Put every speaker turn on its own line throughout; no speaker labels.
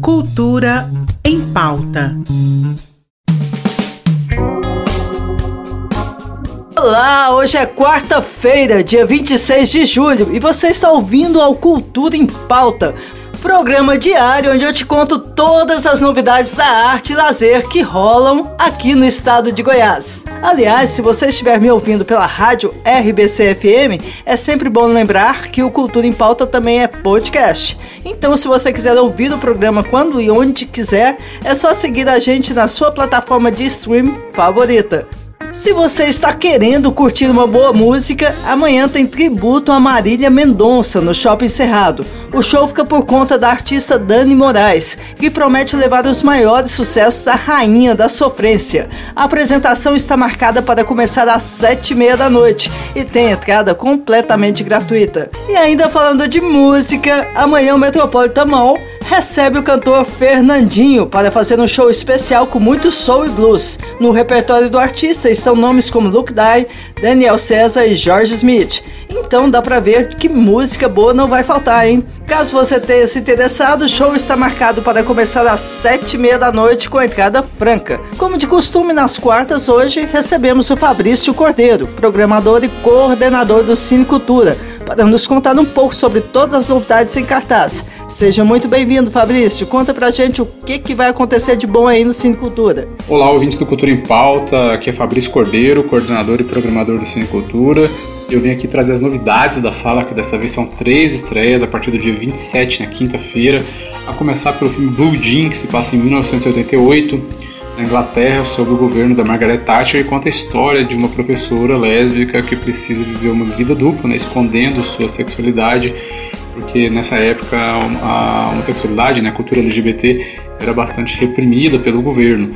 Cultura em pauta.
Olá, hoje é quarta-feira, dia 26 de julho, e você está ouvindo ao Cultura em Pauta, Programa diário onde eu te conto todas as novidades da arte e lazer que rolam aqui no estado de Goiás. Aliás, se você estiver me ouvindo pela rádio RBC FM, é sempre bom lembrar que o Cultura em Pauta também é podcast. Então, se você quiser ouvir o programa quando e onde quiser, é só seguir a gente na sua plataforma de stream favorita. Se você está querendo curtir uma boa música, amanhã tem tributo a Marília Mendonça no Shopping Cerrado. O show fica por conta da artista Dani Moraes, que promete levar os maiores sucessos da rainha da sofrência. A apresentação está marcada para começar às sete e meia da noite e tem entrada completamente gratuita. E ainda falando de música, amanhã o Metropolitan Mall recebe o cantor Fernandinho para fazer um show especial com muito soul e blues. No repertório do artista estão nomes como Luke Dye, Daniel César e George Smith. Então dá pra ver que música boa não vai faltar, hein? Caso você tenha se interessado, o show está marcado para começar às sete e meia da noite com entrada franca. Como de costume, nas quartas hoje recebemos o Fabrício Cordeiro, programador e coordenador do Cine Cultura para nos contar um pouco sobre todas as novidades em cartaz. Seja muito bem-vindo, Fabrício. Conta pra gente o que, que vai acontecer de bom aí no Cine Cultura.
Olá, ouvintes do Cultura em Pauta. Aqui é Fabrício Cordeiro, coordenador e programador do Cine Cultura. Eu vim aqui trazer as novidades da sala, que dessa vez são três estreias a partir do dia 27, na quinta-feira. A começar pelo filme Blue Jean, que se passa em 1988 na Inglaterra sobre o governo da Margaret Thatcher e conta a história de uma professora lésbica que precisa viver uma vida dupla, né, escondendo sua sexualidade, porque nessa época a homossexualidade, né, a cultura LGBT era bastante reprimida pelo governo.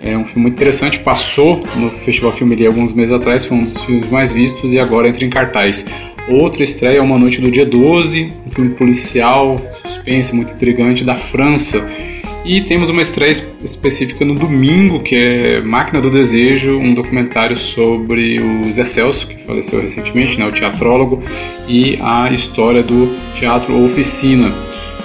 É um filme muito interessante, passou no Festival Filme alguns meses atrás, foi um dos filmes mais vistos e agora entra em cartaz. Outra estreia é Uma Noite do Dia 12, um filme policial, suspense, muito intrigante da França, e temos uma estreia específica no domingo, que é Máquina do Desejo, um documentário sobre o Zé Celso, que faleceu recentemente, né, o teatrólogo, e a história do teatro Oficina.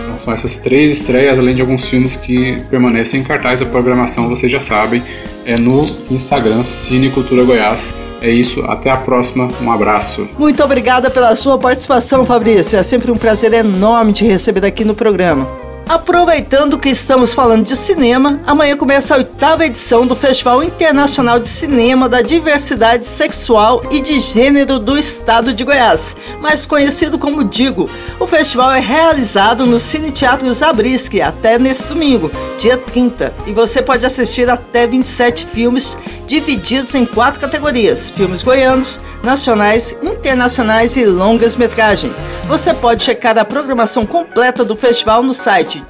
Então são essas três estreias, além de alguns filmes que permanecem em cartaz. A programação, vocês já sabem, é no Instagram Cine Cultura Goiás. É isso, até a próxima, um abraço.
Muito obrigada pela sua participação, Fabrício. É sempre um prazer enorme te receber aqui no programa. Aproveitando que estamos falando de cinema, amanhã começa a oitava edição do Festival Internacional de Cinema da Diversidade Sexual e de Gênero do Estado de Goiás, mais conhecido como Digo. O festival é realizado no Cine Teatro Zabriskie até neste domingo, dia 30, e você pode assistir até 27 filmes divididos em quatro categorias: filmes goianos, nacionais, internacionais e longas-metragem. Você pode checar a programação completa do festival no site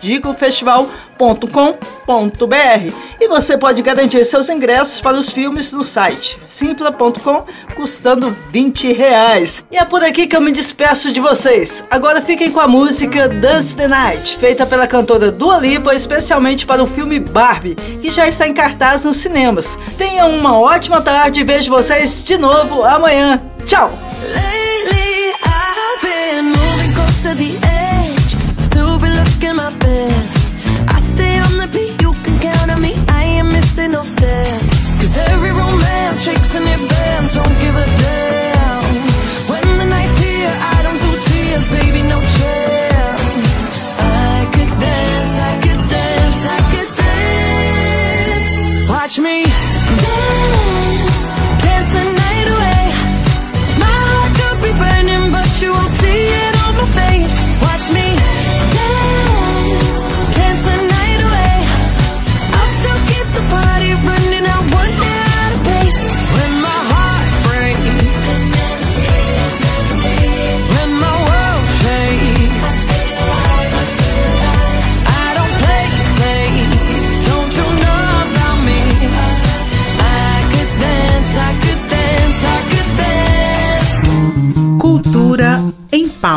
digofestival.com.br e você pode garantir seus ingressos para os filmes no site simpla.com custando 20 reais. E é por aqui que eu me despeço de vocês. Agora fiquem com a música Dance the Night, feita pela cantora Dua Lipa especialmente para o filme Barbie, que já está em cartaz nos cinemas. Tenham uma ótima tarde e vejo vocês de novo amanhã. Tchau! Lately, looking my best.